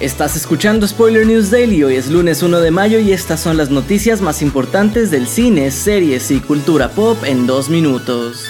Estás escuchando Spoiler News Daily, hoy es lunes 1 de mayo y estas son las noticias más importantes del cine, series y cultura pop en dos minutos.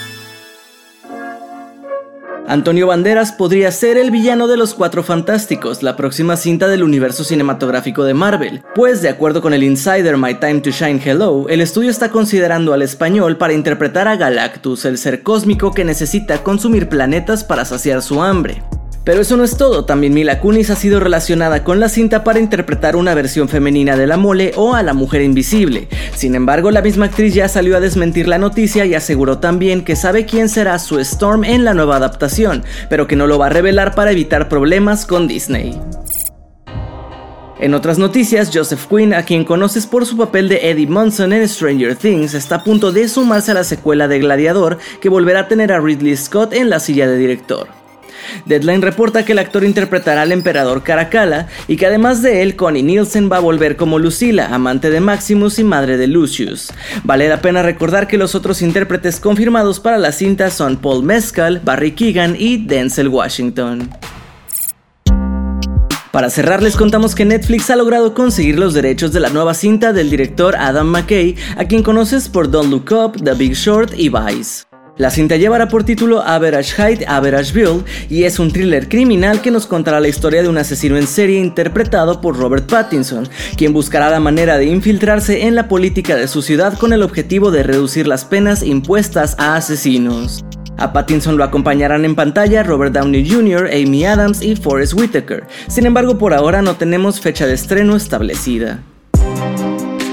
Antonio Banderas podría ser el villano de los Cuatro Fantásticos, la próxima cinta del universo cinematográfico de Marvel, pues de acuerdo con el insider My Time to Shine Hello, el estudio está considerando al español para interpretar a Galactus, el ser cósmico que necesita consumir planetas para saciar su hambre. Pero eso no es todo, también Mila Kunis ha sido relacionada con la cinta para interpretar una versión femenina de la mole o a la mujer invisible. Sin embargo, la misma actriz ya salió a desmentir la noticia y aseguró también que sabe quién será su Storm en la nueva adaptación, pero que no lo va a revelar para evitar problemas con Disney. En otras noticias, Joseph Quinn, a quien conoces por su papel de Eddie Munson en Stranger Things, está a punto de sumarse a la secuela de Gladiador que volverá a tener a Ridley Scott en la silla de director. Deadline reporta que el actor interpretará al emperador Caracalla y que además de él, Connie Nielsen va a volver como Lucilla, amante de Maximus y madre de Lucius. Vale la pena recordar que los otros intérpretes confirmados para la cinta son Paul Mescal, Barry Keegan y Denzel Washington. Para cerrar les contamos que Netflix ha logrado conseguir los derechos de la nueva cinta del director Adam McKay, a quien conoces por Don't Look Up, The Big Short y Vice. La cinta llevará por título Average Height, Average Build y es un thriller criminal que nos contará la historia de un asesino en serie interpretado por Robert Pattinson, quien buscará la manera de infiltrarse en la política de su ciudad con el objetivo de reducir las penas impuestas a asesinos. A Pattinson lo acompañarán en pantalla Robert Downey Jr., Amy Adams y Forrest Whitaker. Sin embargo, por ahora no tenemos fecha de estreno establecida.